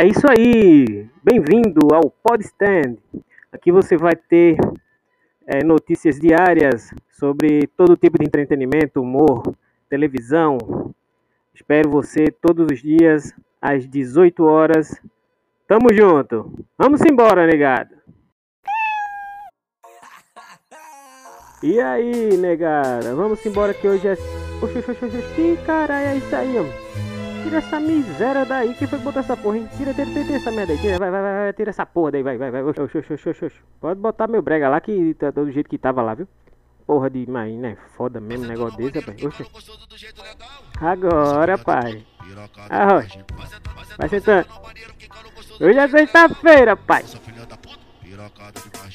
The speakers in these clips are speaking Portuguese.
É isso aí! Bem-vindo ao Podstand. Aqui você vai ter é, notícias diárias sobre todo tipo de entretenimento, humor, televisão. Espero você todos os dias às 18 horas. Tamo junto! Vamos embora, negada! E aí, negada? Vamos embora que hoje é. Oxi, oxi, oxi, caralho, é isso aí, ó. Tira essa miséria daí. Quem foi que botou essa porra, hein? Tira, tira, tira essa merda aí. Tira, vai, vai, vai, vai, tira essa porra daí, vai, vai, vai. Pode botar meu brega lá que tá do jeito que tava lá, viu? Porra de mãe, né? Foda mesmo um negócio desse, rapaz. Agora, pai. Arroz. Vai sentando. Hoje é sexta-feira, pai.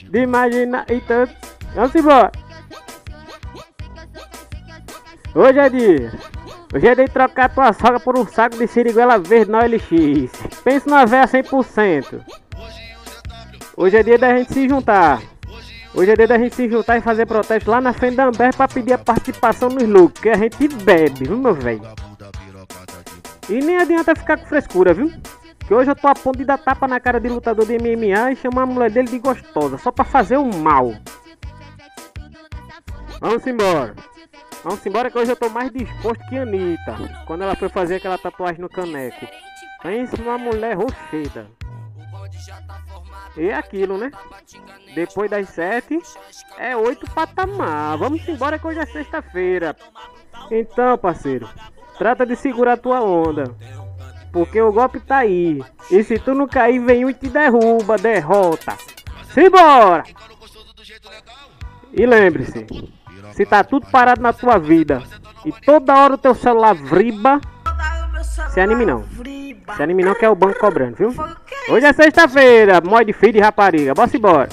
De imaginar. Então, vamos embora. Hoje é dia. Hoje é de trocar tua sogra por um saco de siriguela verde na OLX. Pensa numa véia 100%. Hoje é dia da gente se juntar. Hoje é dia da gente se juntar e fazer protesto lá na frente da Amber pra pedir a participação nos lucros, que a gente bebe, viu meu velho? E nem adianta ficar com frescura, viu? Que hoje eu tô a ponto de dar tapa na cara de lutador de MMA e chamar a mulher dele de gostosa, só pra fazer o mal. Vamos embora. Vamos embora que hoje eu tô mais disposto que a Anitta. Quando ela foi fazer aquela tatuagem no caneco. Pensa numa mulher rocheda. E é aquilo, né? Depois das sete, é oito patamar. Vamos embora que hoje é sexta-feira. Então, parceiro, trata de segurar tua onda. Porque o golpe tá aí. E se tu não cair, vem um e te derruba, derrota. Simbora! E lembre-se, se tá tudo parado na tua vida e toda hora o teu celular vriba, se anime não. Se anime não que é o banco cobrando, viu? Hoje é sexta-feira, mod feed de rapariga. Bora embora.